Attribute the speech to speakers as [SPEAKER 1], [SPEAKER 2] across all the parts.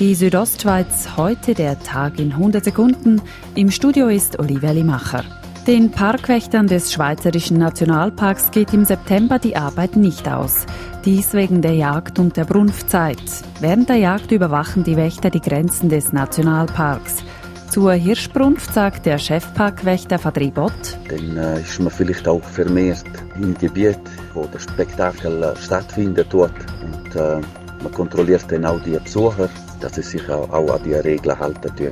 [SPEAKER 1] Die Südostschweiz heute der Tag in 100 Sekunden. Im Studio ist Olivia Limacher. Den Parkwächtern des Schweizerischen Nationalparks geht im September die Arbeit nicht aus. Dies wegen der Jagd und der Brunftzeit. Während der Jagd überwachen die Wächter die Grenzen des Nationalparks. Zur Hirschbrunft sagt der Chefparkwächter Fadribot.
[SPEAKER 2] Dann äh, ist man vielleicht auch vermehrt im Gebiet, wo der Spektakel äh, stattfindet dort. Und äh, man kontrolliert dann auch die Besucher dass sie sich auch, an die Regeln halten tun.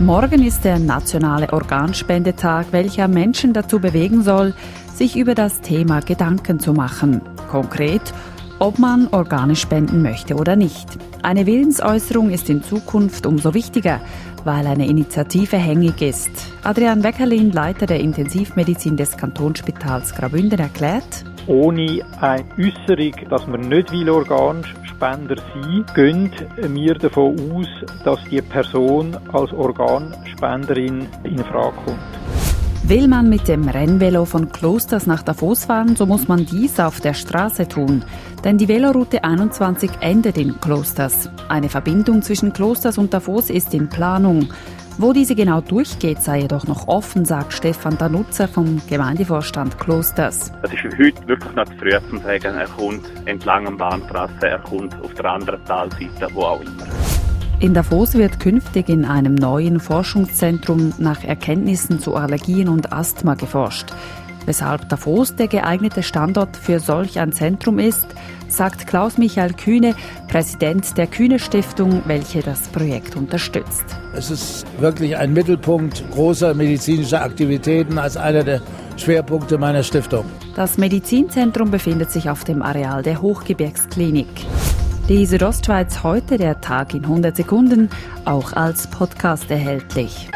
[SPEAKER 1] Morgen ist der nationale Organspendetag, welcher Menschen dazu bewegen soll, sich über das Thema Gedanken zu machen. Konkret, ob man Organe spenden möchte oder nicht. Eine Willensäußerung ist in Zukunft umso wichtiger, weil eine Initiative hängig ist. Adrian Weckerlin, Leiter der Intensivmedizin des Kantonsspitals Graubünden, erklärt,
[SPEAKER 3] ohne eine Äußerung, dass man nicht will Organspender sein, gehen wir davon aus, dass die Person als Organspenderin in Frage kommt.
[SPEAKER 1] Will man mit dem Rennvelo von Klosters nach Davos fahren, so muss man dies auf der Straße tun. Denn die Veloroute 21 endet in Klosters. Eine Verbindung zwischen Klosters und Davos ist in Planung. Wo diese genau durchgeht, sei jedoch noch offen, sagt Stefan Danutzer vom Gemeindevorstand Klosters.
[SPEAKER 4] Es ist heute wirklich noch zu früh zu sagen, er kommt entlang am Bahntrasse, er kommt auf der anderen Talseite, wo auch immer.
[SPEAKER 1] In Davos wird künftig in einem neuen Forschungszentrum nach Erkenntnissen zu Allergien und Asthma geforscht. Weshalb Davos der geeignete Standort für solch ein Zentrum ist, sagt Klaus-Michael Kühne, Präsident der Kühne Stiftung, welche das Projekt unterstützt.
[SPEAKER 5] Es ist wirklich ein Mittelpunkt großer medizinischer Aktivitäten als einer der Schwerpunkte meiner Stiftung.
[SPEAKER 1] Das Medizinzentrum befindet sich auf dem Areal der Hochgebirgsklinik. Die Südostschweiz heute, der Tag in 100 Sekunden, auch als Podcast erhältlich.